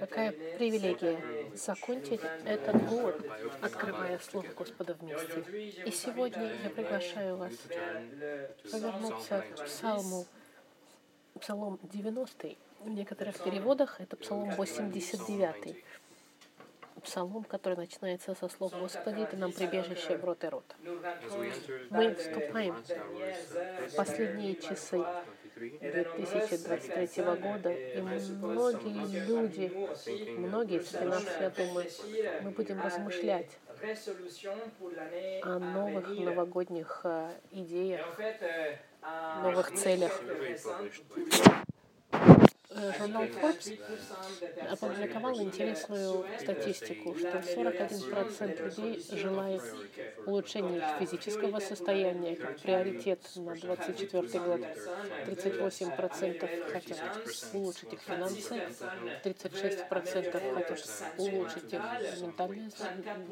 Какая привилегия закончить этот год, открывая Слово Господа вместе. И сегодня я приглашаю вас повернуться к Псалму, Псалом 90. В некоторых переводах это Псалом 89 псалом, который начинается со слов «Господи, Ты нам прибежище в рот и рот». Мы вступаем в последние часы 2023 года, и многие люди, многие среди нас, я думаю, мы будем размышлять о новых новогодних э, идеях, новых целях. Э, журнал Forbes опубликовал интересную статистику, что 41% людей желает улучшения их физического состояния как приоритет на 2024 год. 38% хотят улучшить их финансы, 36% хотят улучшить их ментальное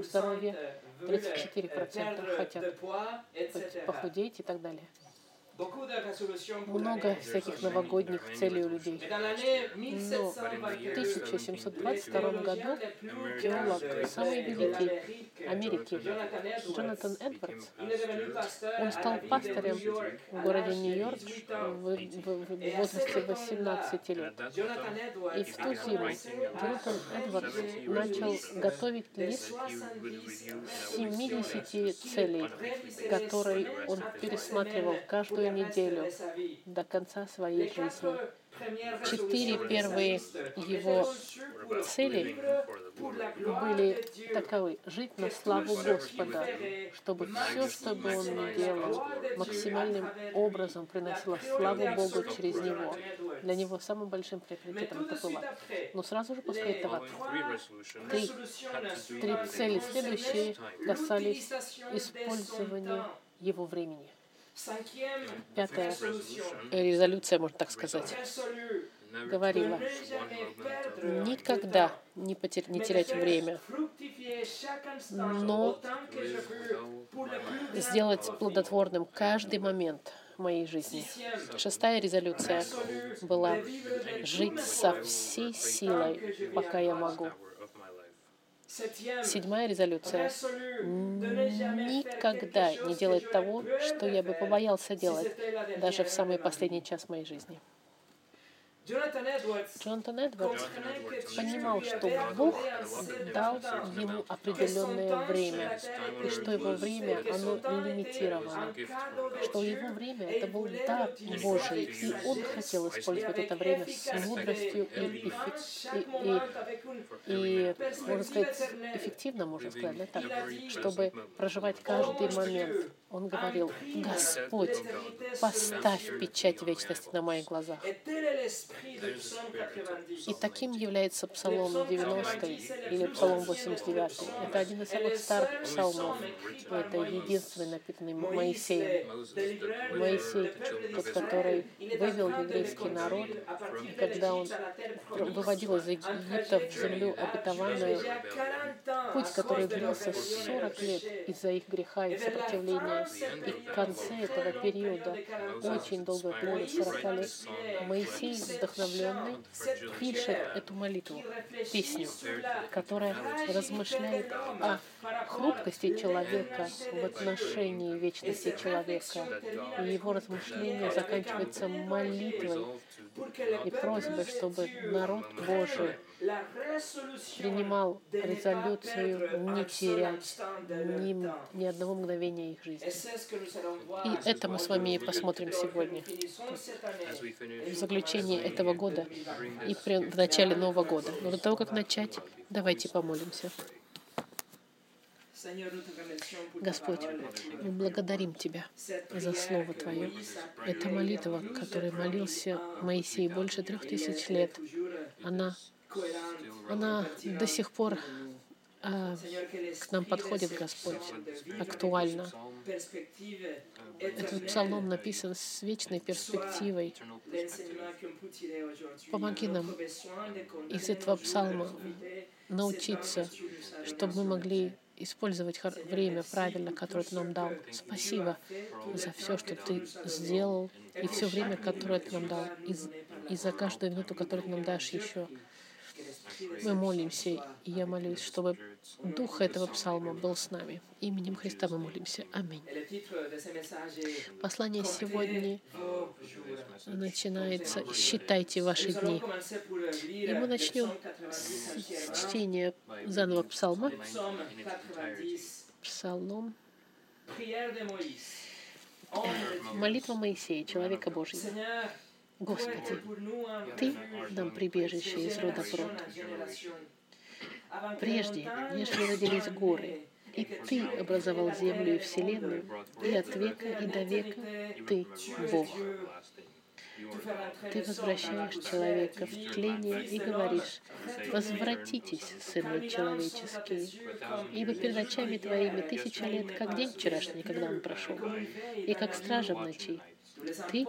здоровье, 34% хотят похудеть и так далее много всяких новогодних целей у людей. Но в 1722 году теолог, самый великий Америки, Джонатан Эдвардс, он стал пастором в городе Нью-Йорк в, в, в возрасте 18 лет. И в ту зиму Джонатан Эдвардс начал готовить лист 70 целей, которые он пересматривал каждую каждую неделю до конца своей жизни. Четыре первые его цели были таковы. Жить на славу Господа, чтобы все, что бы он ни делал, максимальным образом приносило славу Богу через него. Для него самым большим приоритетом это было. Но сразу же после этого три, три цели следующие касались использования его времени. Пятая резолюция, можно так сказать, говорила, никогда не, потер... не терять время, но сделать плодотворным каждый момент моей жизни. Шестая резолюция была жить со всей силой, пока я могу. Седьмая резолюция. Никогда не делать того, что я бы побоялся делать, даже в самый последний час моей жизни. Джонатан Эдвардс. Понимал, что Бог дал ему определенное время, и что его время, оно лимитировано, что его время — это был дар Божий, и он хотел использовать это время с мудростью и, и, и, и можно сказать, эффективно, можно сказать, да, так, чтобы проживать каждый момент. Он говорил, Господь, поставь печать вечности на моих глазах. И таким является Псалом 90 или Псалом 89. Это один из самых старых псалмов. Это единственный написанный Моисеем. Моисей, тот, который вывел еврейский народ, и когда он выводил из Египта в землю обетованную, путь, который длился 40 лет из-за их греха и сопротивления. И в конце этого периода, очень долгого периода, 40 лет, Моисей вдохновлен влюбленный пишет эту молитву, песню, которая размышляет о хрупкости человека в отношении вечности человека. И его размышление заканчивается молитвой и просьбой, чтобы народ Божий принимал резолюцию не терять ни, ни одного мгновения их жизни. И это мы с вами и посмотрим сегодня. В заключении этого года и в начале Нового года. Но до того, как начать, давайте помолимся. Господь, мы благодарим Тебя за Слово Твое. Это молитва, которой молился Моисей больше трех тысяч лет. Она она до сих пор а, к нам подходит Господь, актуально. Этот псалом написан с вечной перспективой. Помоги нам из этого псалма научиться, чтобы мы могли использовать время правильно, которое Ты нам дал. Спасибо за все, что Ты сделал, и все время, которое Ты нам дал, и, и за каждую минуту, которую Ты нам дашь еще. Мы молимся, и я молюсь, чтобы дух этого псалма был с нами. Именем Христа мы молимся. Аминь. Послание сегодня начинается «Считайте ваши дни». И мы начнем с чтения заново псалма. Псалом. Молитва Моисея, человека Божьего. Господи, Ты нам прибежище из рода в род. Прежде, нежели родились горы, и Ты образовал землю и вселенную, и от века и до века Ты Бог. Ты возвращаешь человека в тление и говоришь, «Возвратитесь, сыны человеческие, ибо перед очами Твоими тысяча лет, как день вчерашний, когда он прошел, и как стража в ночи. Ты,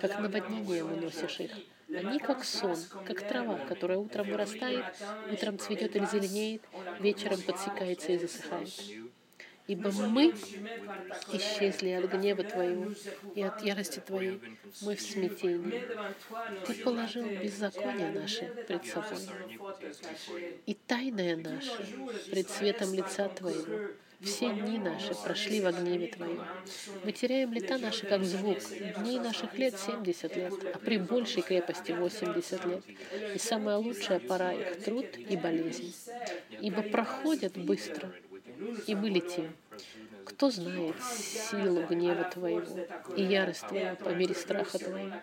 как наводнение, выносишь их. Они как сон, как трава, которая утром вырастает, утром цветет или зеленеет, вечером подсекается и засыхает. Ибо мы исчезли от гнева Твоего и от ярости Твоей. Мы в смятении. Ты положил беззаконие наше пред собой. И тайное наше пред светом лица Твоего. Все дни наши прошли в гневе Твоем. Мы теряем лета наши, как звук. Дней наших лет 70 лет, а при большей крепости 80 лет. И самая лучшая пора их — труд и болезнь. Ибо проходят быстро, и мы летим. Кто знает силу гнева Твоего и ярость Твоего по мере страха Твоего?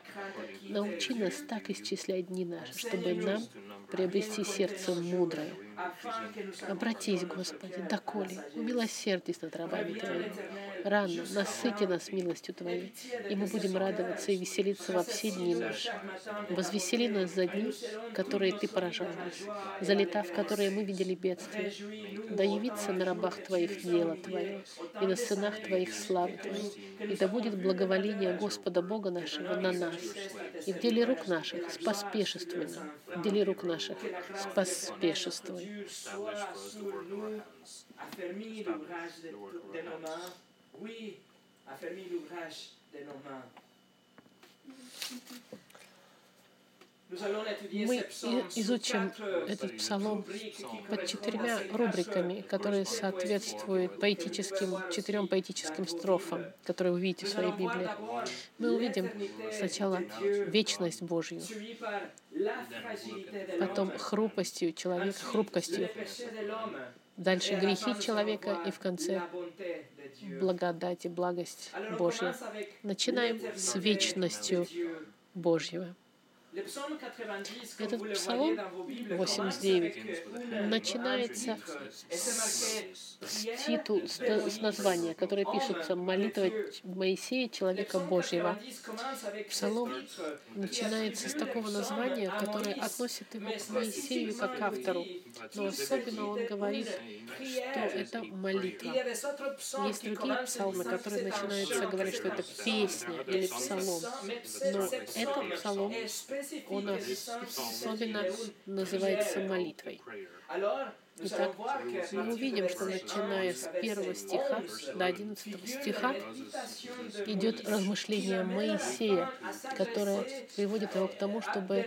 Научи нас так исчислять дни наши, чтобы нам приобрести сердце мудрое. Обратись, Господи, доколе, умилосердись над рабами Твоими. Рано насыти нас милостью Твоей, и мы будем радоваться и веселиться во все дни наши. Возвесели нас за дни, которые Ты поражал нас, за лета, в которые мы видели бедствия. Да явится на рабах Твоих дело Твое, и на сынах Твоих славы Твоей, и да будет благоволение Господа Бога нашего на нас, и в деле рук наших споспешествуй нам, в деле рук наших споспешествуй. Oui, affermi l'ouvrage de nos mains. Мы изучим этот псалом под четырьмя рубриками, которые соответствуют поэтическим, четырем поэтическим строфам, которые вы видите в своей Библии. Мы увидим сначала вечность Божью, потом хрупостью человека, хрупкостью, дальше грехи человека и в конце благодать и благость Божья. Начинаем с вечностью Божьего. Этот псалом 89 начинается с, с, титул, с, с названия, которое пишется «Молитва Моисея, человека Божьего». Псалом начинается с такого названия, которое относит его к Моисею как автору. Но особенно он говорит, что это молитва. Есть другие псалмы, которые начинаются говорить, что это песня или псалом. Но этот псалом он особенно называется молитвой. Итак, мы увидим, что начиная с первого стиха до одиннадцатого стиха идет размышление Моисея, которое приводит его к тому, чтобы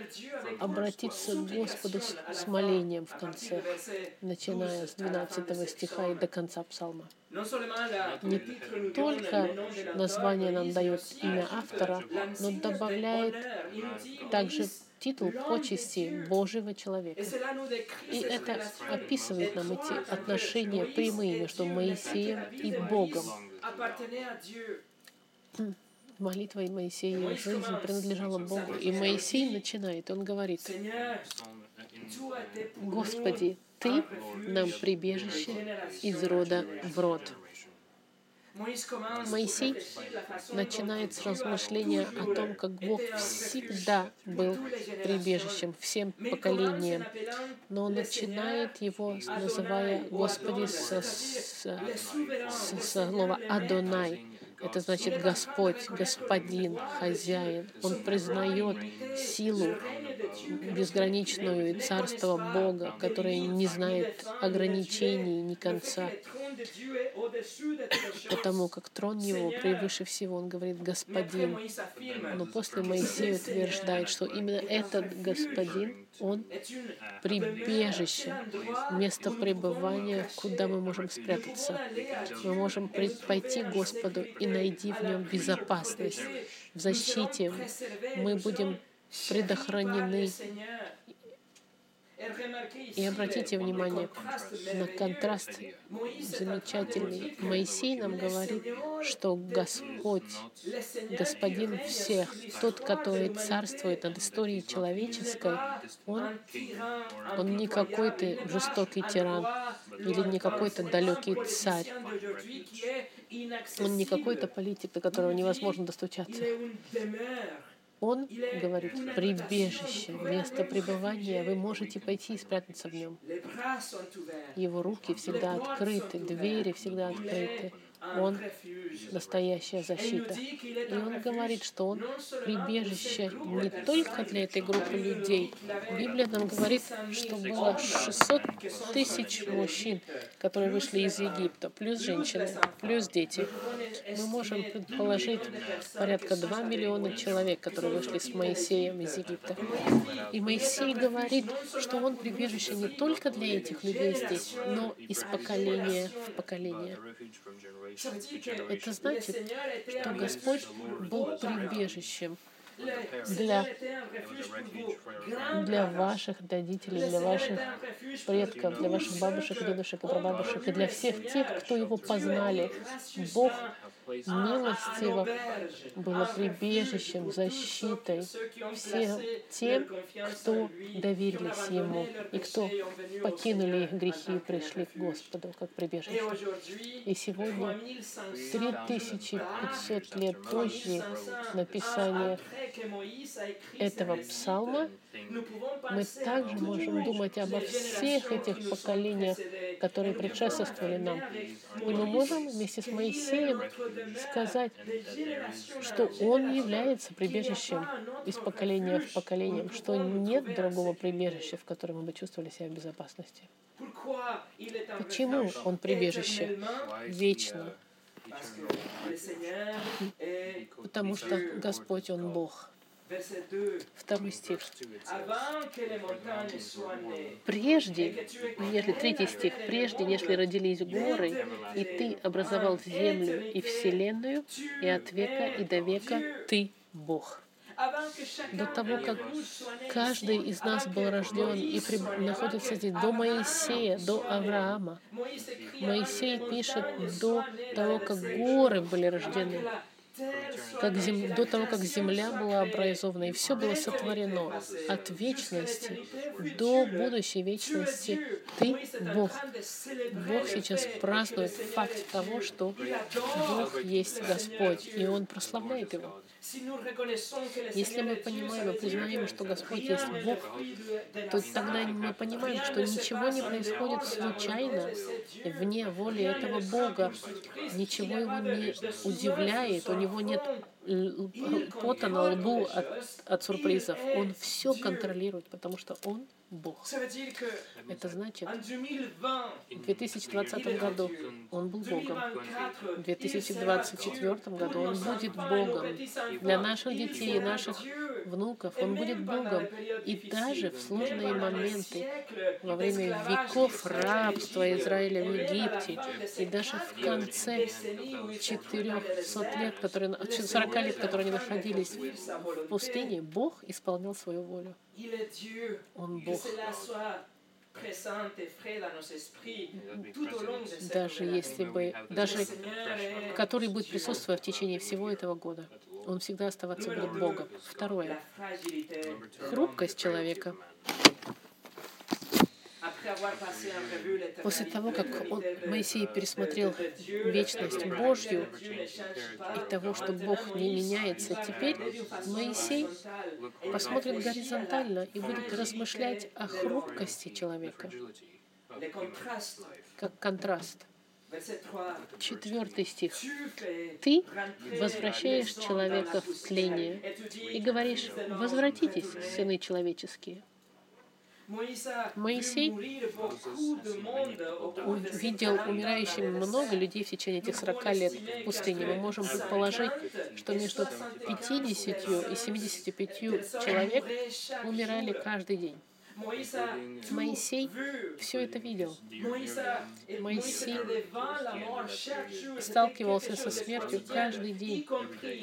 обратиться к Господу с, молением в конце, начиная с 12 стиха и до конца псалма. Не только название нам дает имя автора, но добавляет также титул почести Божьего человека. И это описывает нам эти отношения прямые между Моисеем и Богом. Молитва и Моисея жизнь принадлежала Богу. И Моисей начинает, он говорит, «Господи, Ты нам прибежище из рода в род». Моисей начинает с размышления о том, как Бог всегда был прибежищем всем поколениям, но он начинает его, называя Господи со, со, со слова «Адонай», это значит Господь, Господин, Хозяин. Он признает силу безграничную царство Бога, которое не знает ограничений ни конца. Потому как трон его превыше всего. Он говорит «Господин». Но после Моисей утверждает, что именно этот Господин, он прибежище, место пребывания, куда мы можем спрятаться. Мы можем пойти к Господу и найти в нем безопасность, в защите. Мы будем предохранены и обратите внимание на контраст замечательный. Моисей нам говорит, что Господь, Господин всех, тот, который царствует над историей человеческой, Он, он не какой-то жестокий тиран или не какой-то далекий царь. Он не какой-то политик, до которого невозможно достучаться. Он говорит, прибежище, место пребывания, вы можете пойти и спрятаться в нем. Его руки всегда открыты, двери всегда открыты. Он настоящая защита. И он говорит, что он прибежище не только для этой группы людей. Библия нам говорит, что было 600 тысяч мужчин, которые вышли из Египта, плюс женщины, плюс дети. Мы можем предположить порядка 2 миллиона человек, которые вышли с Моисеем из Египта. И Моисей говорит, что он прибежище не только для этих людей здесь, но из поколения в поколение. Это значит, что Господь был прибежищем для, для ваших родителей, для ваших предков, для ваших бабушек, дедушек и прабабушек, и для всех тех, кто его познали. Бог милостиво было прибежищем, защитой. всем тем, кто доверились Ему и кто покинули их грехи и пришли к Господу как прибежище. И сегодня, 3500 лет позже написания этого псалма, мы также можем думать обо всех этих поколениях, которые предшествовали нам. И мы можем вместе с Моисеем сказать, что он является прибежищем из поколения в поколение, что нет другого прибежища, в котором мы бы чувствовали себя в безопасности. Почему он прибежище вечно? Потому что Господь, Он Бог. Второй стих. Прежде, нежели, третий стих, прежде, нежели родились горы, и ты образовал землю и вселенную, и от века и до века ты Бог до того, как каждый из нас был рожден и при... находится здесь, до Моисея, до Авраама. Моисей пишет до того, как горы были рождены как зем... до того, как земля была образована, и все было сотворено от вечности до будущей вечности. Ты Бог. Бог сейчас празднует факт того, что Бог есть Господь, и Он прославляет Его. Если мы понимаем и признаем, что Господь есть Бог, то тогда мы понимаем, что ничего не происходит случайно, вне воли этого Бога. Ничего его не удивляет, у него нет пота на лбу от, от сюрпризов. Он все контролирует, потому что он Бог. Это значит, в 2020 году Он был Богом. В 2024 году Он будет Богом. Для наших детей и наших внуков Он будет Богом. И даже в сложные моменты, во время веков рабства Израиля в Египте, и даже в конце 400 лет, которые, 40 лет, которые они находились в пустыне, Бог исполнял свою волю. Он Бог. Даже если бы, даже который будет присутствовать в течение всего этого года, он всегда оставаться будет Богом. Второе. Хрупкость человека. После того, как он, Моисей пересмотрел вечность Божью и того, что Бог не меняется, теперь Моисей посмотрит горизонтально и будет размышлять о хрупкости человека, как контраст. Четвертый стих. Ты возвращаешь человека в тление и говоришь, возвратитесь, сыны человеческие. Моисей видел умирающими много людей в течение этих 40 лет в пустыне. Мы можем предположить, что между 50 и 75 человек умирали каждый день. Моисей все это видел. Моисей сталкивался со смертью каждый день,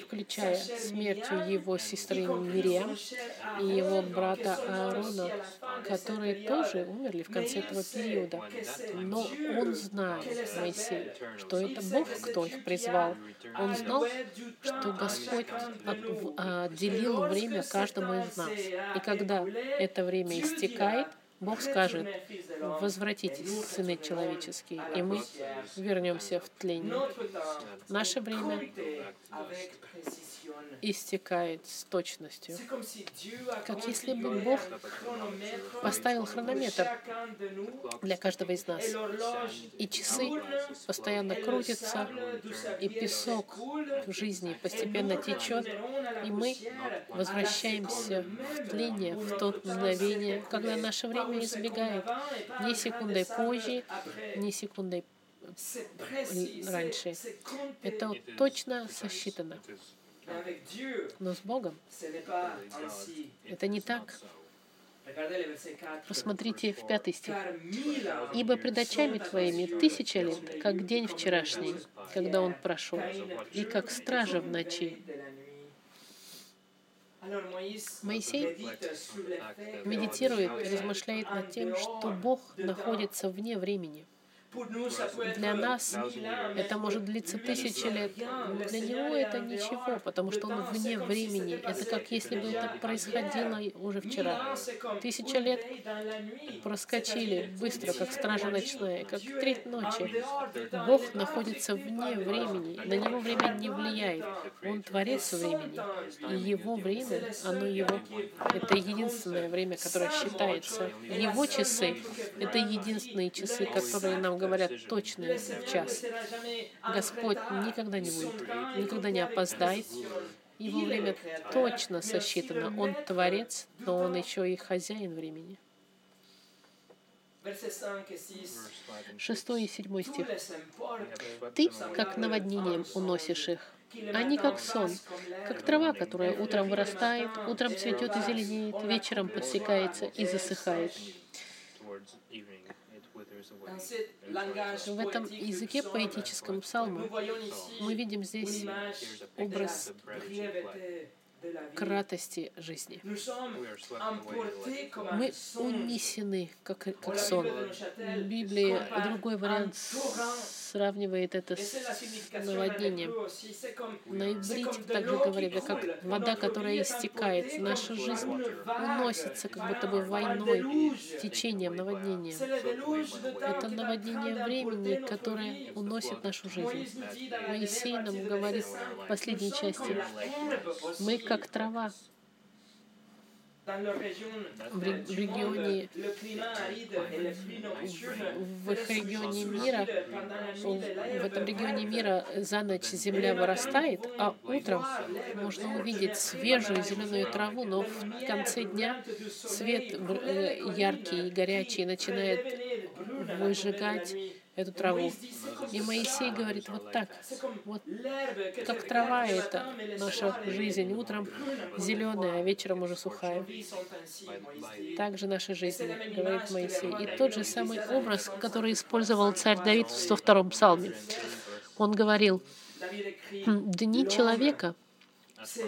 включая смертью его сестры Мириам и его брата Аарона, которые тоже умерли в конце этого периода. Но он знал, Моисей, что это Бог, кто их призвал. Он знал, что Господь отделил время каждому из нас. И когда это время истекает, истекает, Бог скажет, возвратитесь, сыны человеческие, и мы вернемся в тление. Наше время истекает с точностью. Как если бы Бог поставил хронометр для каждого из нас. И часы постоянно крутятся, и песок в жизни постепенно течет, и мы возвращаемся в тление, в то мгновение, когда наше время избегает ни секундой позже, ни секундой раньше. Это точно сосчитано. Но с Богом это не так. Посмотрите в пятый стих. «Ибо пред очами твоими тысяча лет, как день вчерашний, когда он прошел, и как стража в ночи». Моисей медитирует и размышляет над тем, что Бог находится вне времени. Для нас это может длиться тысячи лет, но для него это ничего, потому что он вне времени. Это как если бы это происходило уже вчера. Тысяча лет проскочили быстро, как стража ночная, как треть ночи. Бог находится вне времени, на него время не влияет. Он творец времени, и его время, оно его, это единственное время, которое считается. Его часы — это единственные часы, которые нам говорят точно в час. Господь никогда не будет, никогда не опоздает. Его время точно сосчитано. Он творец, но он еще и хозяин времени. Шестой и седьмой стих. «Ты, как наводнением, уносишь их, они как сон, как трава, которая утром вырастает, утром цветет и зеленеет, вечером подсекается и засыхает. В этом языке поэтическом псалма мы видим здесь образ кратости жизни. Мы унесены, как, как сон. В Библии другой вариант сравнивает это с наводнением. На иврите также говорит, это как вода, которая истекает. Наша жизнь уносится как будто бы войной, течением, наводнением. Это наводнение времени, которое уносит нашу жизнь. Моисей нам говорит в последней части, мы как трава, в регионе, в их регионе мира, в этом регионе мира за ночь земля вырастает, а утром можно увидеть свежую зеленую траву, но в конце дня свет э, яркий и горячий начинает выжигать эту траву. И Моисей говорит вот так, вот как трава это наша жизнь, утром зеленая, а вечером уже сухая. Так наша жизнь, говорит Моисей. И тот же самый образ, который использовал царь Давид в 102-м псалме. Он говорил, «Дни человека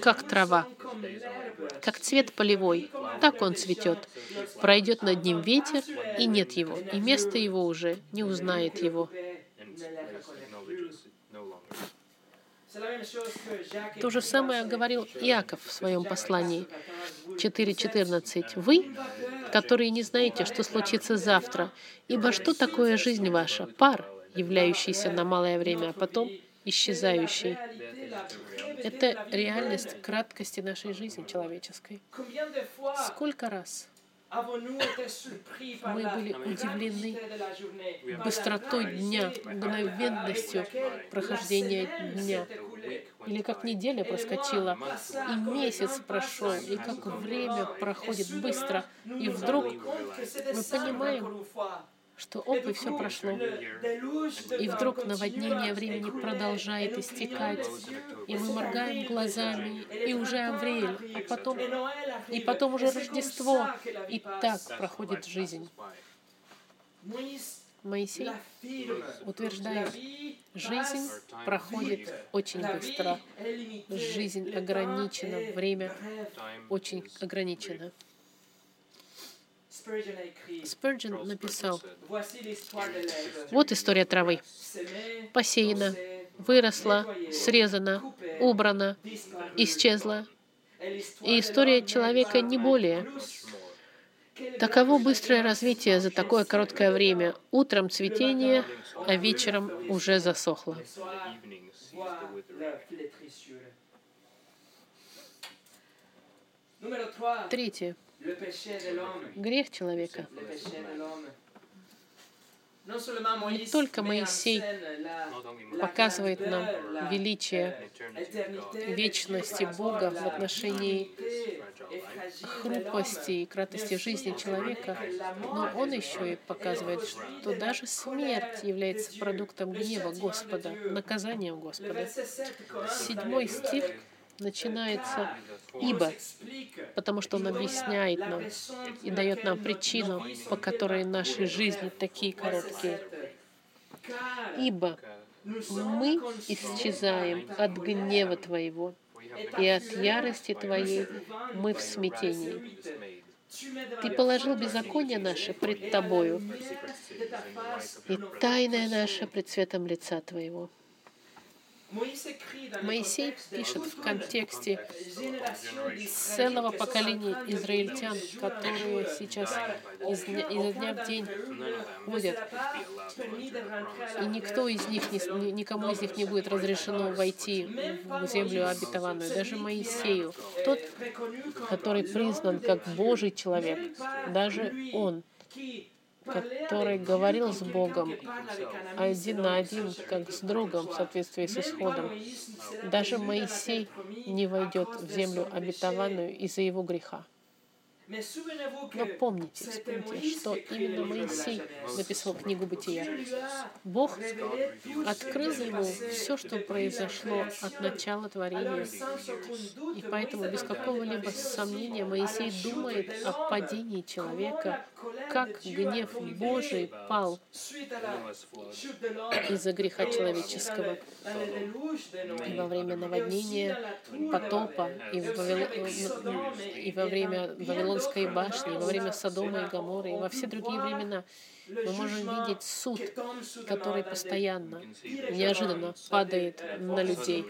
как трава, как цвет полевой, так он цветет. Пройдет над ним ветер, и нет его, и место его уже не узнает его. То же самое говорил Иаков в своем послании 4.14. «Вы, которые не знаете, что случится завтра, ибо что такое жизнь ваша? Пар, являющийся на малое время, а потом исчезающий. Это реальность краткости нашей жизни человеческой. Сколько раз мы были удивлены быстротой дня, мгновенностью прохождения дня. или как неделя проскочила, и месяц прошел, и как время проходит быстро, и вдруг мы понимаем, что оп, и все прошло. И вдруг наводнение времени продолжает истекать, и мы моргаем глазами, и уже Аврель, а потом, и потом уже Рождество, и так проходит жизнь. Моисей утверждает, жизнь проходит очень быстро, жизнь ограничена, время очень ограничено. Спurgeon написал, вот история травы. Посеяна, выросла, срезана, убрана, исчезла. И история человека не более. Таково быстрое развитие за такое короткое время. Утром цветение, а вечером уже засохло. Третье. Грех человека. Не только Моисей показывает нам величие вечности Бога в отношении хрупкости и кратости жизни человека, но он еще и показывает, что даже смерть является продуктом гнева Господа, наказанием Господа. Седьмой стих начинается «ибо», потому что он объясняет нам и дает нам причину, по которой наши жизни такие короткие. «Ибо мы исчезаем от гнева Твоего, и от ярости Твоей мы в смятении. Ты положил беззаконие наше пред Тобою, и тайное наше пред светом лица Твоего. Моисей пишет в контексте целого поколения израильтян, которые сейчас из дня, изо дня в день ходят. И никто из них, никому из них не будет разрешено войти в землю обетованную, даже Моисею. Тот, который признан как Божий человек, даже он который говорил с Богом один на один, как с другом в соответствии с исходом. Даже Моисей не войдет в землю обетованную из-за его греха. Но помните, вспомните, что именно Моисей написал книгу Бытия. Бог открыл ему все, что произошло от начала творения. И поэтому без какого-либо сомнения Моисей думает о падении человека, как гнев Божий пал из-за греха человеческого. И во время наводнения, потопа, и, в Вавил... и во время Вавилонской башни, во время Содома и Гаморы, и во все другие времена мы можем видеть суд, который постоянно, неожиданно падает на людей.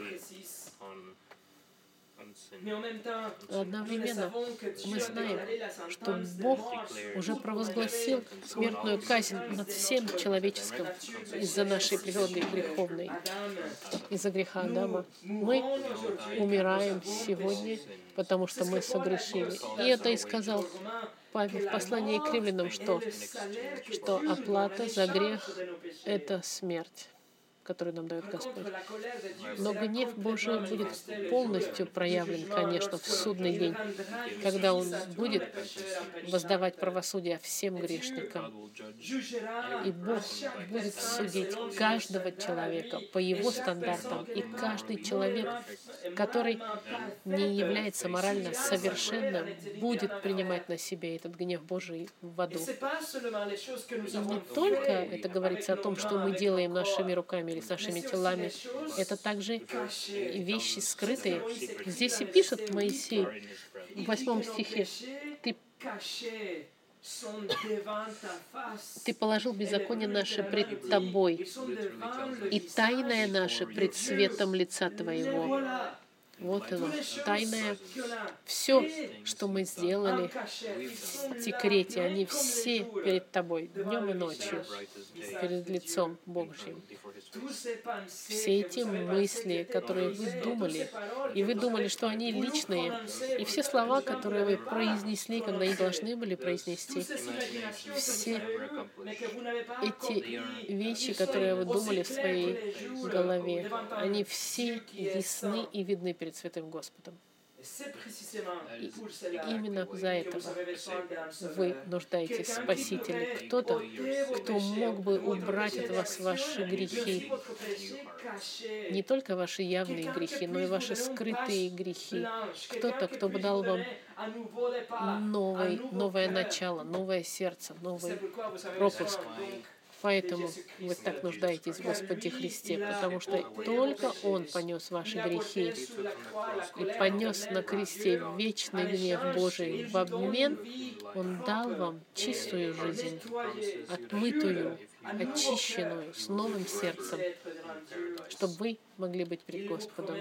Одновременно мы знаем, что Бог уже провозгласил смертную казнь над всем человеческим из-за нашей природы греховной, из-за греха Адама. Мы умираем сегодня, потому что мы согрешили. И это и сказал Павел в послании к римлянам, что, что оплата за грех — это смерть который нам дает Господь. Но гнев Божий будет полностью проявлен, конечно, в судный день, когда Он будет воздавать правосудие всем грешникам. И Бог будет судить каждого человека по его стандартам. И каждый человек, который не является морально совершенным, будет принимать на себе этот гнев Божий в аду. И не только это говорится о том, что мы делаем нашими руками или с нашими телами. Это также вещи скрытые. Здесь и пишет Моисей в восьмом стихе, «Ты ты положил беззаконие наше пред Тобой, и тайное наше пред светом лица Твоего. Вот оно, тайное. Все, что мы сделали в секрете, они все перед тобой, днем и ночью, перед лицом Божьим. Все эти мысли, которые вы думали, и вы думали, что они личные, и все слова, которые вы произнесли, когда не должны были произнести, все эти вещи, которые вы думали в своей голове, они все ясны и видны перед Святым Господом. И именно за этого вы нуждаетесь в Спасителе. Кто-то, кто мог бы убрать от вас ваши грехи, не только ваши явные грехи, но и ваши скрытые грехи. Кто-то, кто бы дал вам новый, новое начало, новое сердце, новый пропуск. Поэтому вы так нуждаетесь в Господе Христе, потому что только Он понес ваши грехи и понес на кресте вечный гнев Божий. В обмен. Он дал вам чистую жизнь, отмытую, очищенную, с новым сердцем, чтобы вы могли быть пред Господом.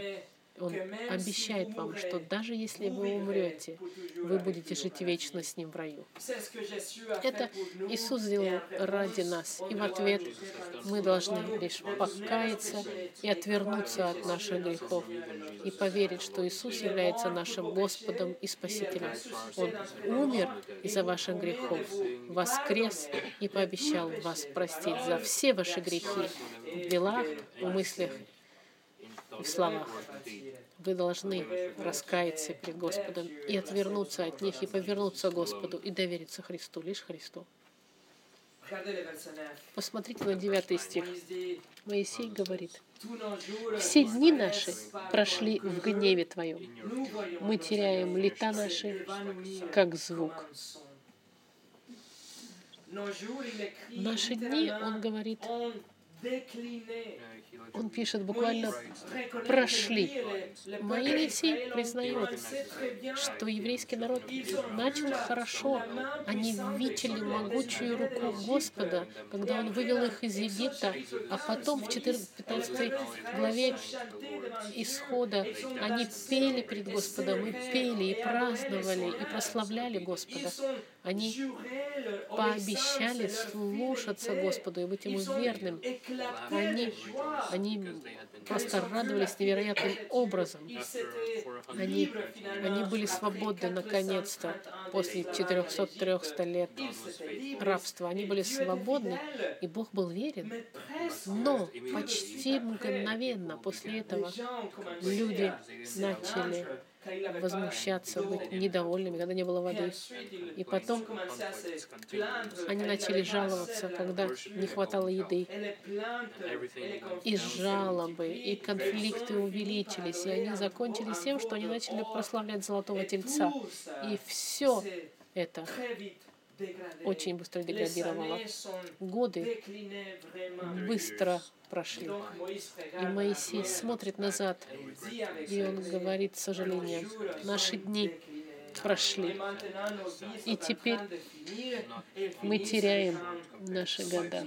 Он обещает вам, что даже если вы умрете, вы будете жить вечно с Ним в раю. Это Иисус сделал ради нас. И в ответ мы должны лишь покаяться и отвернуться от наших грехов и поверить, что Иисус является нашим Господом и Спасителем. Он умер из-за ваших грехов, воскрес и пообещал вас простить за все ваши грехи в делах, в мыслях и в словах. Вы должны раскаяться перед Господом и отвернуться от них, и повернуться к Господу, и довериться Христу, лишь Христу. Посмотрите на 9 стих. Моисей говорит, «Все дни наши прошли в гневе Твоем. Мы теряем лета наши, как звук». Наши дни, он говорит, он пишет буквально «прошли». Моисей признает, что еврейский народ начал хорошо. Они видели могучую руку Господа, когда Он вывел их из Египта, а потом в 15 главе Исхода они пели перед Господом, и пели, и праздновали, и прославляли Господа. Они пообещали слушаться Господу и быть Ему верным. Они, они просто радовались невероятным образом. Они, они были свободны наконец-то после 400-300 лет рабства. Они были свободны, и Бог был верен. Но почти мгновенно после этого люди начали возмущаться, быть недовольными, когда не было воды. И потом они начали жаловаться, когда не хватало еды. И жалобы, и конфликты увеличились, и они закончились тем, что они начали прославлять Золотого Тельца. И все это очень быстро деградировало. Годы быстро прошли. И Моисей смотрит назад, и он говорит с сожалением, наши дни прошли. И теперь мы теряем наши года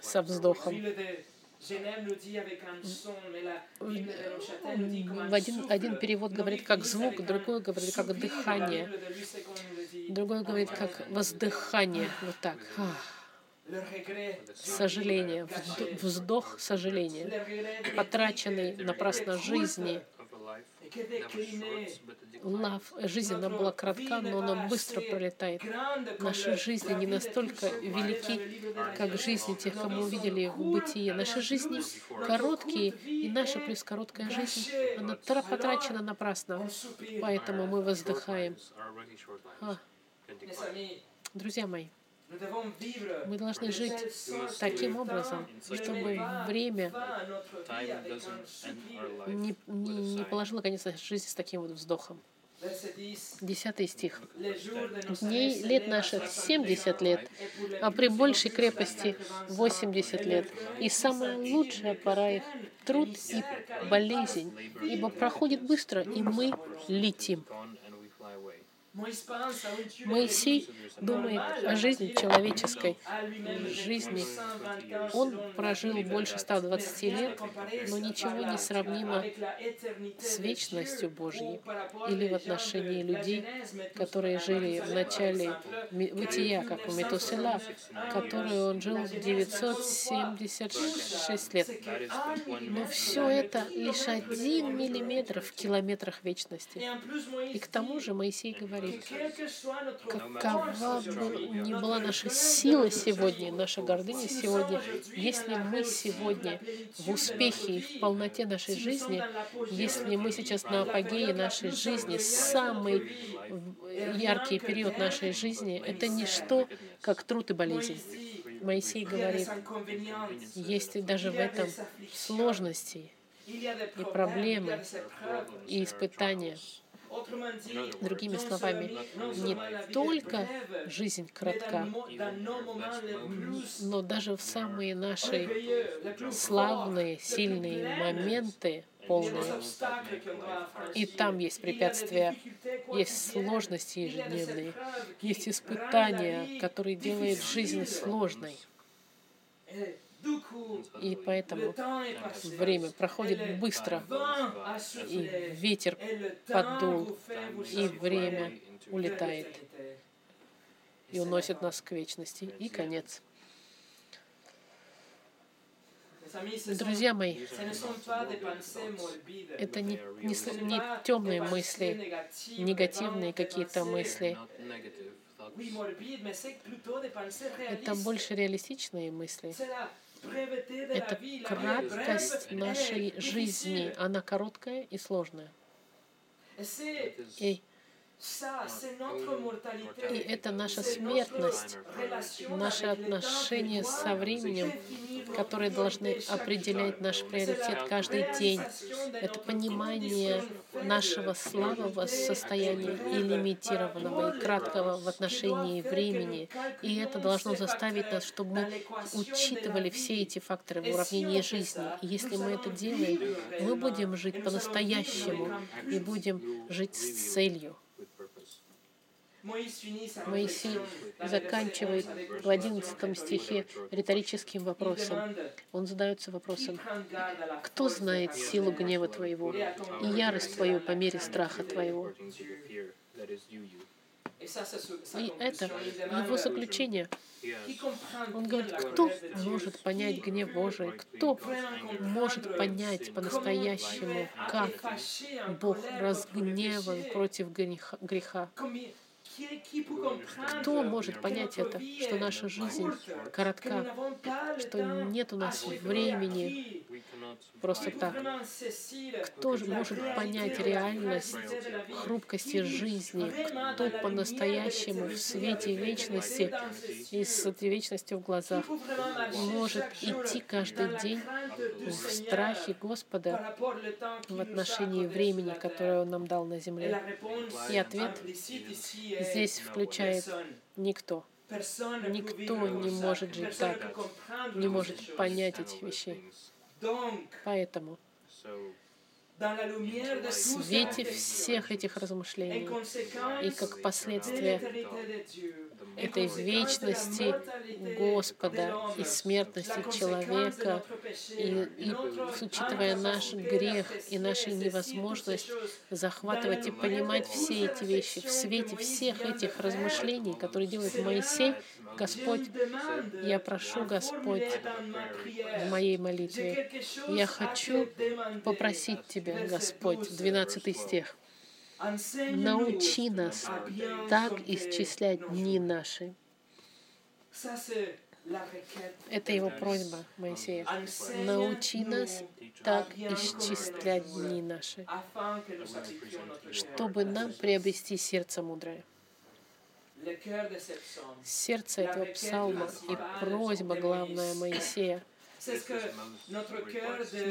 со вздохом. В один, один перевод говорит как звук, другой говорит как дыхание, другой говорит как воздыхание. Вот так. Сожаление, вздох сожаления, потраченный напрасно жизни, Лав, жизнь, она была кратка, но она быстро пролетает. Наши жизни не настолько велики, как жизни тех, кому увидели в бытие. Наши жизни короткие, и наша плюс короткая жизнь, она потрачена напрасно. Поэтому мы воздыхаем. А. Друзья мои, мы должны жить таким образом, чтобы время не, не, не положило конец нашей жизни с таким вот вздохом. Десятый стих. Дней лет наших 70 лет, а при большей крепости 80 лет. И самая лучшая пора их — труд и болезнь, ибо проходит быстро, и мы летим. Моисей думает о жизни человеческой жизни. Он прожил больше 120 лет, но ничего не сравнимо с вечностью Божьей или в отношении людей, которые жили в начале бытия, как у Метусела, который он жил 976 лет. Но все это лишь один миллиметр в километрах вечности. И к тому же Моисей говорит, какова бы ни была наша сила сегодня, наша гордыня сегодня, если мы сегодня в успехе и в полноте нашей жизни, если мы сейчас на апогее нашей жизни, самый яркий период нашей жизни, это ничто, как труд и болезнь. Моисей говорит, есть даже в этом сложности и проблемы, и испытания. Другими словами, не только жизнь кратка, но даже в самые наши славные, сильные моменты полные. И там есть препятствия, есть сложности ежедневные, есть испытания, которые делают жизнь сложной. И поэтому время проходит быстро, и ветер поддул, и время улетает и уносит нас к вечности. И конец. Друзья мои, это не, не, не темные мысли, негативные какие-то мысли. Это больше реалистичные мысли. Это краткость нашей жизни. Она короткая и сложная. И и это наша смертность, наше отношение со временем, которые должны определять наш приоритет каждый день. Это понимание нашего слабого состояния и лимитированного, и краткого в отношении времени. И это должно заставить нас, чтобы мы учитывали все эти факторы в уравнении жизни. И если мы это делаем, мы будем жить по-настоящему и будем жить с целью. Моисей заканчивает в 11 стихе риторическим вопросом. Он задается вопросом, кто знает силу гнева твоего и ярость твою по мере страха твоего? И это его заключение. Он говорит, кто может понять гнев Божий? Кто может понять по-настоящему, как Бог разгневан против греха? Кто может понять это, что наша жизнь коротка, что нет у нас времени просто так? Кто же может понять реальность хрупкости жизни? Кто по-настоящему в свете вечности и с этой вечностью в глазах может идти каждый день в страхе Господа в отношении времени, которое Он нам дал на земле? И ответ здесь включает никто. Никто не может жить так, не может понять этих вещей. Поэтому в свете всех этих размышлений. И как последствие этой вечности Господа и смертности человека, и, и учитывая наш грех и нашу невозможность захватывать и понимать все эти вещи в свете всех этих размышлений, которые делает Моисей, Господь, я прошу, Господь, в моей молитве, я хочу попросить Тебя, Господь, 12 стих, научи нас так исчислять дни наши. Это его просьба Моисея. Научи нас так исчислять дни наши, чтобы нам приобрести сердце мудрое. Сердце этого псалма и просьба главная Моисея —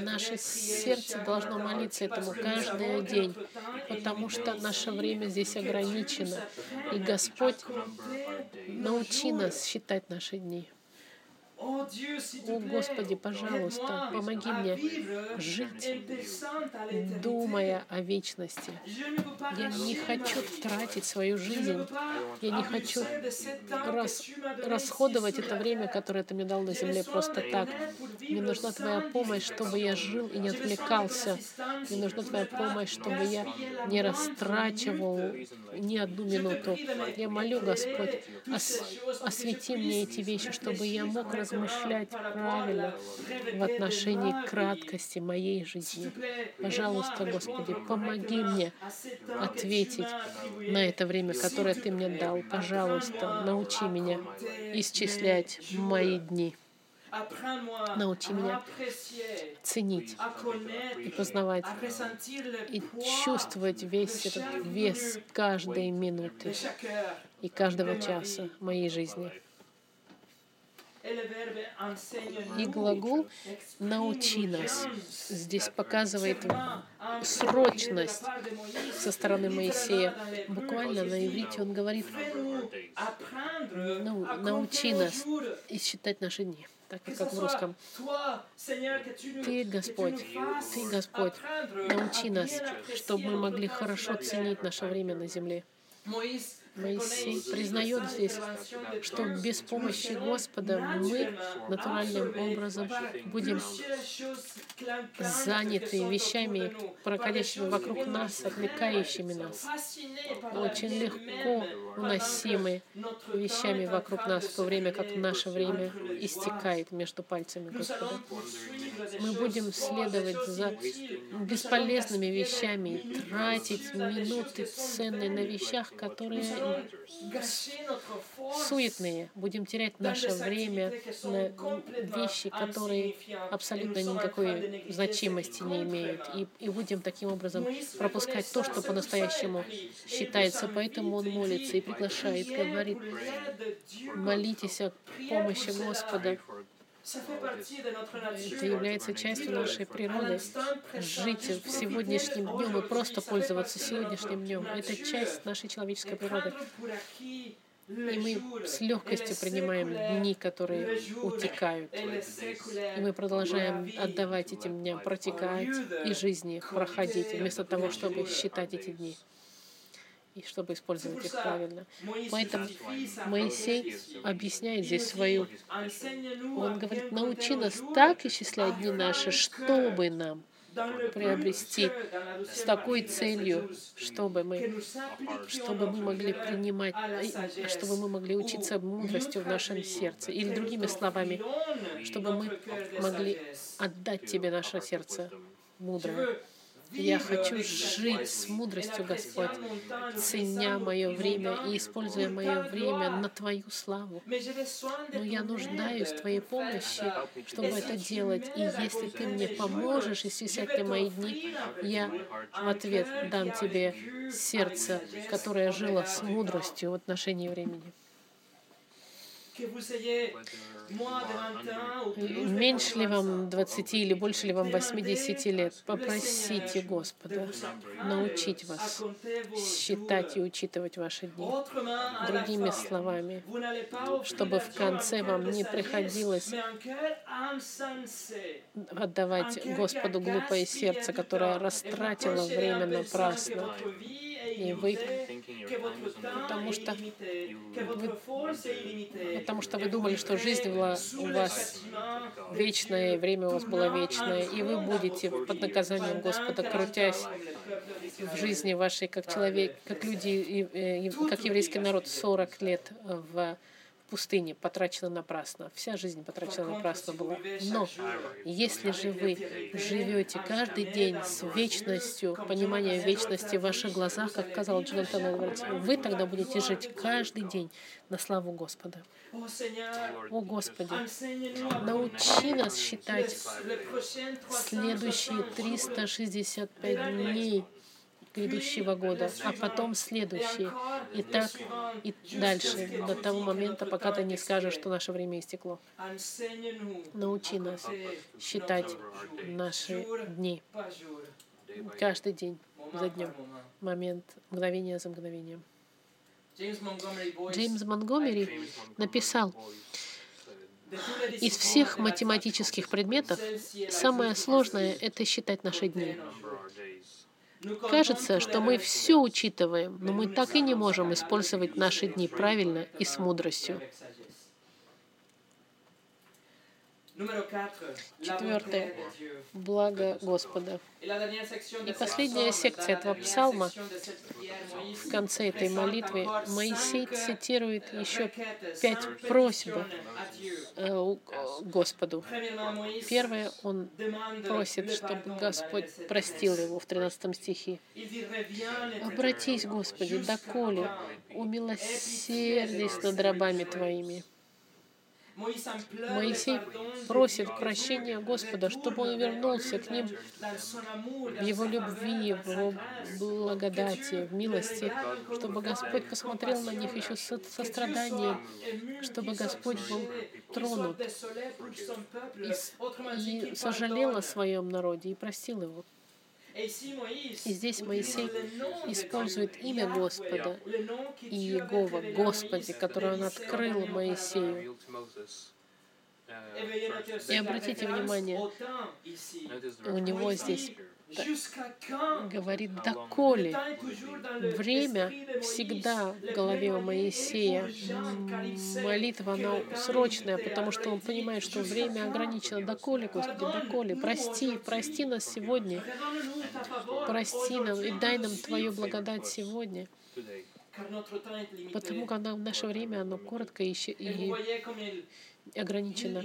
Наше сердце должно молиться этому каждый день, потому что наше время здесь ограничено. И Господь, научи нас считать наши дни. О, Господи, пожалуйста, помоги мне жить, думая о вечности. Я не хочу тратить свою жизнь. Я не хочу рас, расходовать это время, которое Ты мне дал на земле просто так. Мне нужна Твоя помощь, чтобы я жил и не отвлекался. Мне нужна Твоя помощь, чтобы я не растрачивал ни одну минуту. Я молю, Господь, ос освети мне эти вещи, чтобы я мог размышлять правильно в отношении краткости моей жизни. Пожалуйста, Господи, помоги мне ответить на это время, которое Ты мне дал. Пожалуйста, научи меня исчислять мои дни. Научи меня ценить и познавать и чувствовать весь этот вес каждой минуты и каждого часа моей жизни. И глагол «научи нас» здесь показывает срочность со стороны Моисея. Буквально на иврите он говорит ну, «научи нас и считать наши дни» так как в русском. Ты, Господь, Ты, Господь, научи нас, чтобы мы могли хорошо ценить наше время на земле. Признает здесь, что без помощи Господа мы натуральным образом будем заняты вещами, проходящими вокруг нас, отвлекающими нас. Очень легко уносимы вещами вокруг нас, в то время как наше время истекает между пальцами Господа. Мы будем следовать за бесполезными вещами, тратить минуты ценные на вещах, которые суетные, будем терять наше время на вещи, которые абсолютно никакой значимости не имеют, и, и будем таким образом пропускать то, что по-настоящему считается. Поэтому он молится и приглашает, говорит, молитесь о помощи Господа, это является частью нашей природы. Жить в сегодняшнем днем и просто пользоваться сегодняшним днем. Это часть нашей человеческой природы. И мы с легкостью принимаем дни, которые утекают. И мы продолжаем отдавать этим дням протекать и жизни проходить, вместо того, чтобы считать эти дни и чтобы использовать их правильно. Поэтому Моисей объясняет здесь свою... Он говорит, научи нас так исчислять дни наши, чтобы нам приобрести с такой целью, чтобы мы, чтобы мы могли принимать, чтобы мы могли учиться мудростью в нашем сердце. Или другими словами, чтобы мы могли отдать Тебе наше сердце мудрое. Я хочу жить с мудростью, Господь, ценя мое время и используя мое время на Твою славу. Но я нуждаюсь в Твоей помощи, чтобы это делать. И если Ты мне поможешь исчислять мне мои дни, я в ответ дам Тебе сердце, которое жило с мудростью в отношении времени меньше ли вам 20 или больше ли вам 80 лет, попросите Господа научить вас считать и учитывать ваши дни. Другими словами, чтобы в конце вам не приходилось отдавать Господу глупое сердце, которое растратило время напрасно и вы, потому что вы, потому что вы думали, что жизнь была у вас вечная, время у вас было вечное, и вы будете под наказанием Господа, крутясь в жизни вашей как человек, как люди, как еврейский народ 40 лет в пустыне потрачена напрасно. Вся жизнь потрачена напрасно была. Но если же вы живете каждый день с вечностью, пониманием вечности в ваших глазах, как сказал Джонатан Эдвардс, вы тогда будете жить каждый день на славу Господа. О Господи, научи нас считать следующие 365 дней грядущего года, а потом следующий. И так и дальше, до того момента, пока ты не скажешь, что наше время истекло. Научи нас считать наши дни. Каждый день за днем. Момент, мгновение за мгновением. Джеймс Монгомери написал, Из всех математических предметов самое сложное — это считать наши дни. Кажется, что мы все учитываем, но мы так и не можем использовать наши дни правильно и с мудростью. Четвертое. Благо Господа. И последняя секция этого псалма в конце этой молитвы Моисей цитирует еще пять просьб э, Господу. Первое, он просит, чтобы Господь простил его в 13 стихе. «Обратись, Господи, доколе, умилосердись над рабами Твоими». Моисей просит прощения Господа, чтобы он вернулся к ним в его любви, в его благодати, в милости, чтобы Господь посмотрел на них еще с состраданием, чтобы Господь был тронут и, и сожалел о своем народе и простил его. И здесь Моисей использует имя Господа и Иегова, Господи, которое он открыл Моисею. И обратите внимание, у него здесь говорит «доколе». Время всегда в голове у Моисея. Молитва, она срочная, потому что он понимает, что время ограничено. «Доколе, Господи, доколе, прости, прости нас сегодня, прости нам и дай нам Твою благодать сегодня». Потому как наше время, оно коротко и, и ограничено.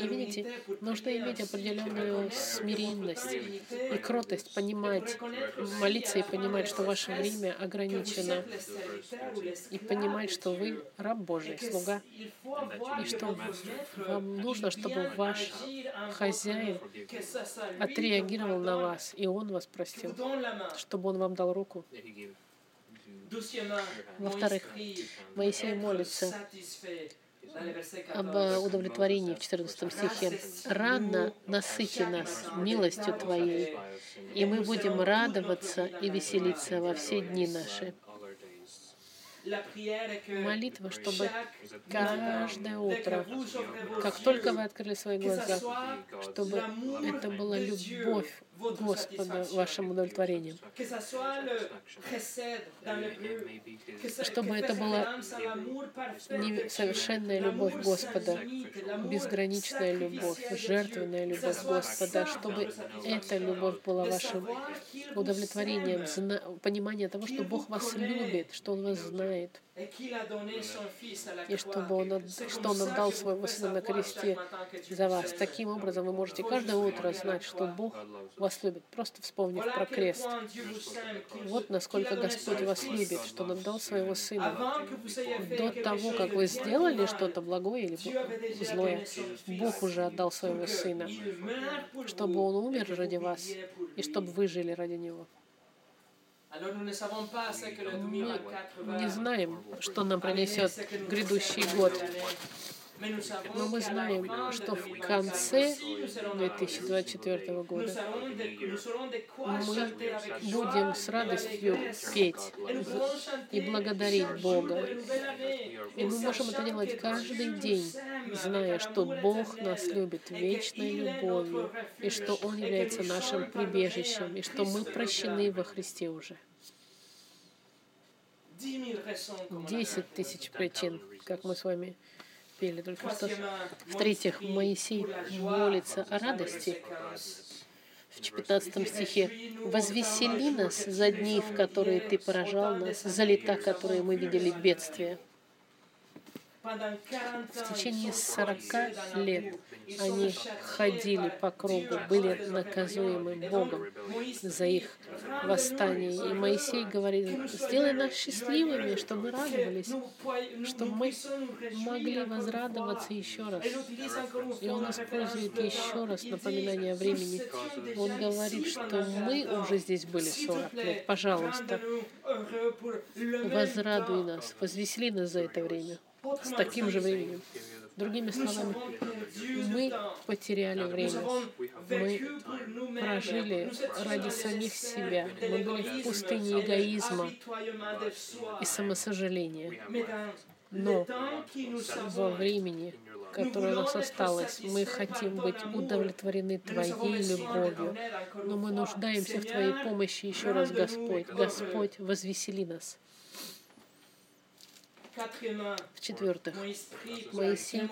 И видите, нужно иметь определенную смиренность и кротость, понимать, молиться и понимать, что ваше время ограничено, и понимать, что вы раб Божий, слуга, и что вам нужно, чтобы ваш хозяин отреагировал на вас, и он вас простил, чтобы он вам дал руку. Во-вторых, Моисей молится об удовлетворении в 14 стихе. «Рано насыти нас милостью Твоей, и мы будем радоваться и веселиться во все дни наши». Молитва, чтобы каждое утро, как только вы открыли свои глаза, чтобы это была любовь Господа вашим удовлетворением. Чтобы это была совершенная любовь Господа, безграничная любовь, жертвенная любовь Господа, чтобы эта любовь была вашим удовлетворением, понимание того, что Бог вас любит, что Он вас знает и чтобы он, что Он отдал Своего Сына на кресте за вас. Таким образом, вы можете каждое утро знать, что Бог вас любит, просто вспомнив про крест. Вот насколько Господь вас любит, что Он отдал Своего Сына. До того, как вы сделали что-то благое или злое, Бог уже отдал Своего Сына, чтобы Он умер ради вас и чтобы вы жили ради Него. Мы не знаем, что нам принесет грядущий год. Но мы знаем, что в конце 2024 года. мы будем с радостью петь и благодарить Бога. И мы можем это делать каждый день, зная, что Бог нас любит вечной любовью, и что Он является нашим прибежищем, и что мы прощены во Христе уже. Десять тысяч причин, как мы с вами пели только что. В-третьих, Моисей молится о радости. В 15 стихе «Возвесели нас за дни, в которые Ты поражал нас, за лета, которые мы видели бедствия». В течение 40 лет они ходили по кругу, были наказуемы Богом за их восстание. И Моисей говорит, сделай нас счастливыми, чтобы мы радовались, чтобы мы могли возрадоваться еще раз. И он использует еще раз напоминание о времени. Он говорит, что мы уже здесь были 40 лет. Пожалуйста, возрадуй нас, возвесели нас за это время с таким же временем. Другими словами, мы потеряли время. Мы прожили ради самих себя. Мы были в пустыне эгоизма и самосожаления. Но во времени которое у нас осталось. Мы хотим быть удовлетворены Твоей любовью, но мы нуждаемся в Твоей помощи еще раз, Господь. Господь, возвесели нас. В-четвертых, Моисей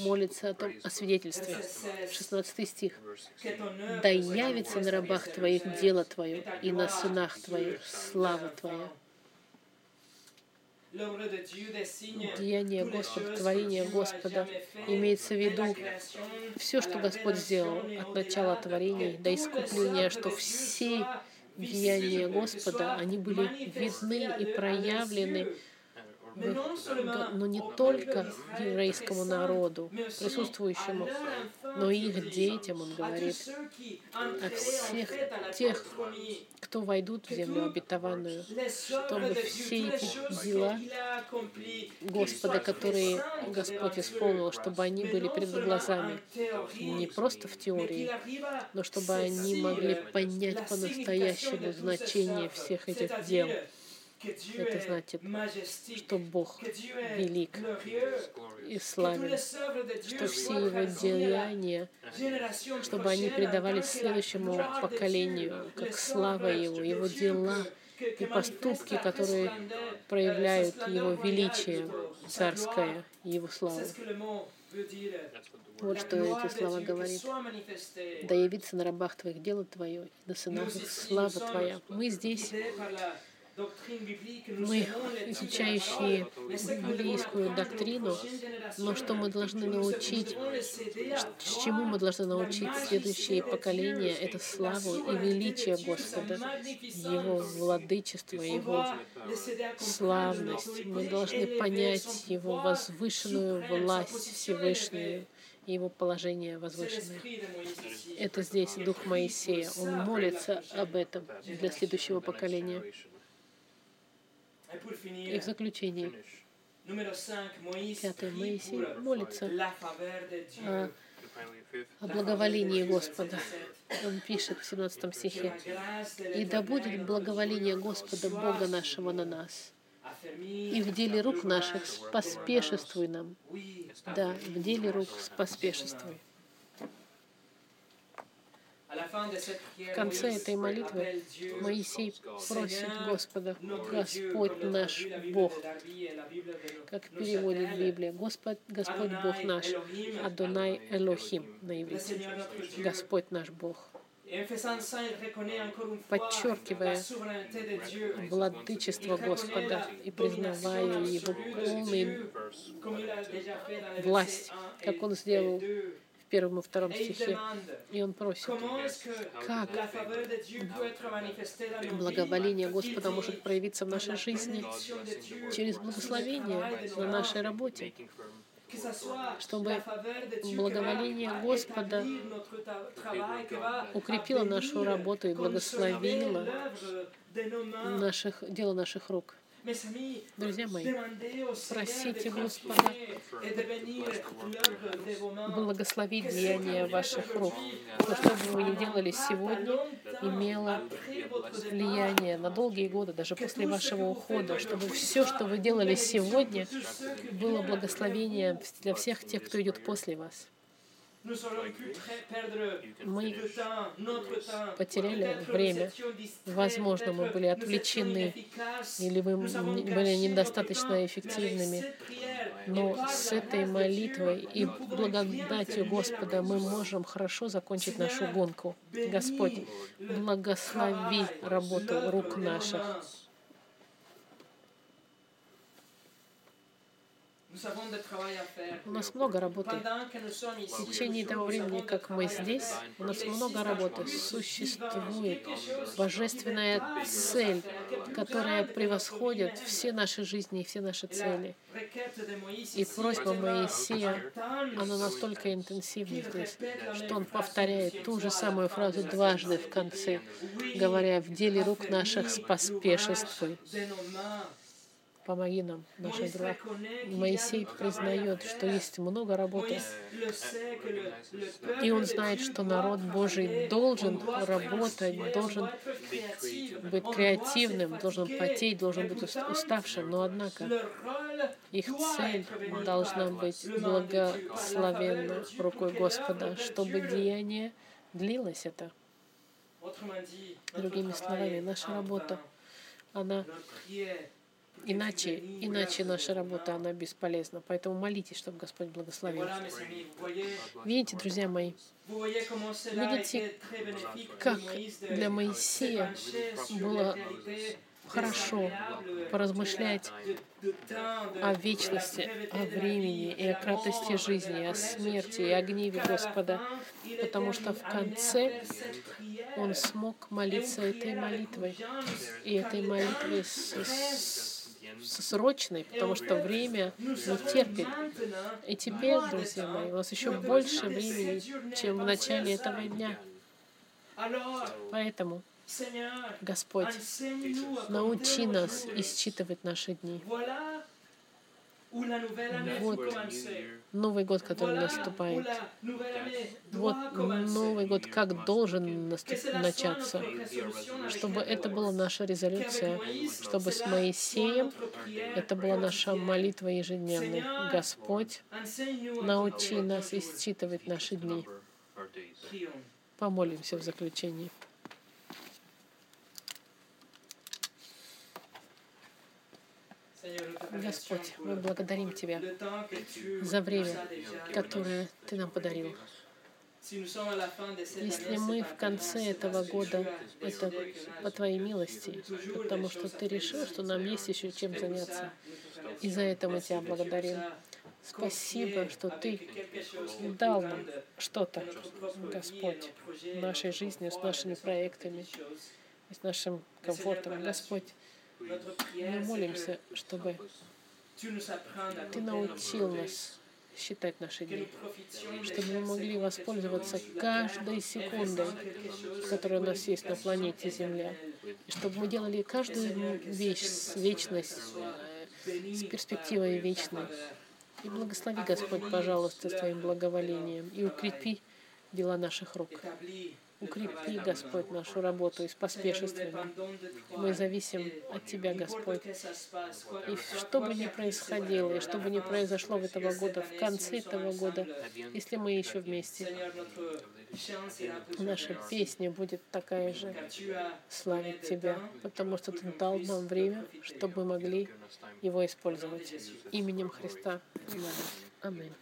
молится о, том, о свидетельстве. 16 стих. «Да явится на рабах Твоих дело Твое, и на сынах Твоих слава Твоя». Деяние Господа, творение Господа. имеется в виду все, что Господь сделал от начала творений до искупления, что все деяния Господа, они были видны и проявлены но не только еврейскому народу, присутствующему, но и их детям, он говорит, о всех тех, кто войдут в землю обетованную, чтобы все эти дела Господа, которые Господь исполнил, чтобы они были перед глазами, не просто в теории, но чтобы они могли понять по-настоящему значение всех этих дел. Это значит, что Бог велик и славен, что все Его деяния, чтобы они передавались следующему поколению, как слава Его, Его дела и поступки, которые проявляют Его величие царское, Его славу. Вот что эти слова говорит. Да явится на рабах Твоих дело Твое, и на сынах их слава Твоя. Мы здесь мы, изучающие библейскую доктрину, но что мы должны научить, чему мы должны научить следующие поколения, это славу и величие Господа, Его владычество, Его славность. Мы должны понять Его возвышенную власть Всевышнюю, его положение возвышенное. Это здесь дух Моисея. Он молится об этом для следующего поколения. И в заключение, пятый Моисей молится о, о благоволении Господа. Он пишет в 17 стихе, «И да будет благоволение Господа Бога нашего на нас, и в деле рук наших поспешествуй нам». Да, в деле рук поспешествуй. В конце этой молитвы Моисей просит Господа, Господь наш Бог, как переводит Библия, Господь, Господь Бог наш, Адонай Элохим на иврите, Господь наш Бог подчеркивая владычество Господа и признавая Его полную власть, как Он сделал первом и втором стихе. И он просит, как? благоволение Господа может проявиться в нашей жизни через благословение на нашей работе, чтобы благоволение Господа укрепило нашу работу и благословило наших, дело наших рук. Друзья мои, просите Господа благословить деяния ваших рук. Но что бы вы ни делали сегодня, имело влияние на долгие годы, даже после вашего ухода, чтобы все, что вы делали сегодня, было благословением для всех тех, кто идет после вас мы потеряли время. Возможно, мы были отвлечены или вы были недостаточно эффективными. Но с этой молитвой и благодатью Господа мы можем хорошо закончить нашу гонку. Господь, благослови работу рук наших. У нас много работы. В течение того времени, как мы здесь, у нас много работы. Существует божественная цель, которая превосходит все наши жизни и все наши цели. И просьба Моисея, она настолько интенсивна здесь, что он повторяет ту же самую фразу дважды в конце, говоря, «В деле рук наших споспешествуй». Помоги нам наших делах. Моисей признает, что есть много работы. И он знает, что народ Божий должен работать, должен быть креативным, должен потеть, должен быть уставшим. Но однако их цель должна быть благословенна рукой Господа, чтобы деяние длилось это. Другими словами, наша работа, она Иначе, иначе наша работа, она бесполезна. Поэтому молитесь, чтобы Господь благословил. Видите, друзья мои, видите, как для Моисея было хорошо поразмышлять о вечности, о времени и о краткости жизни, о смерти и о гневе Господа, потому что в конце он смог молиться этой молитвой, и этой молитвой с, срочной, потому что время не терпит. И теперь, друзья мои, у нас еще больше времени, чем в начале этого дня. Поэтому Господь, научи нас исчитывать наши дни. Вот Новый год, который наступает. Вот Новый год как должен наступ... начаться. Чтобы это была наша резолюция, чтобы с Моисеем это была наша молитва ежедневная. Господь, научи нас исчитывать наши дни. Помолимся в заключении. Господь, мы благодарим Тебя за время, которое Ты нам подарил. Если мы в конце этого года, это по Твоей милости, потому что Ты решил, что нам есть еще чем заняться. И за это мы Тебя благодарим. Спасибо, что Ты дал нам что-то, Господь, в нашей жизни, с нашими проектами, с нашим комфортом. Господь, мы молимся, чтобы Ты научил нас считать наши дни, чтобы мы могли воспользоваться каждой секундой, которая у нас есть на планете Земля, и чтобы мы делали каждую вещь с вечность, с перспективой вечной. И благослови, Господь, пожалуйста, Твоим благоволением и укрепи дела наших рук. Укрепи, Господь, нашу работу и поспешественно. Мы зависим от Тебя, Господь. И что бы ни происходило, и что бы ни произошло в этого года, в конце этого года, если мы еще вместе, наша песня будет такая же славить Тебя, потому что Ты дал нам время, чтобы мы могли его использовать. Именем Христа. Аминь.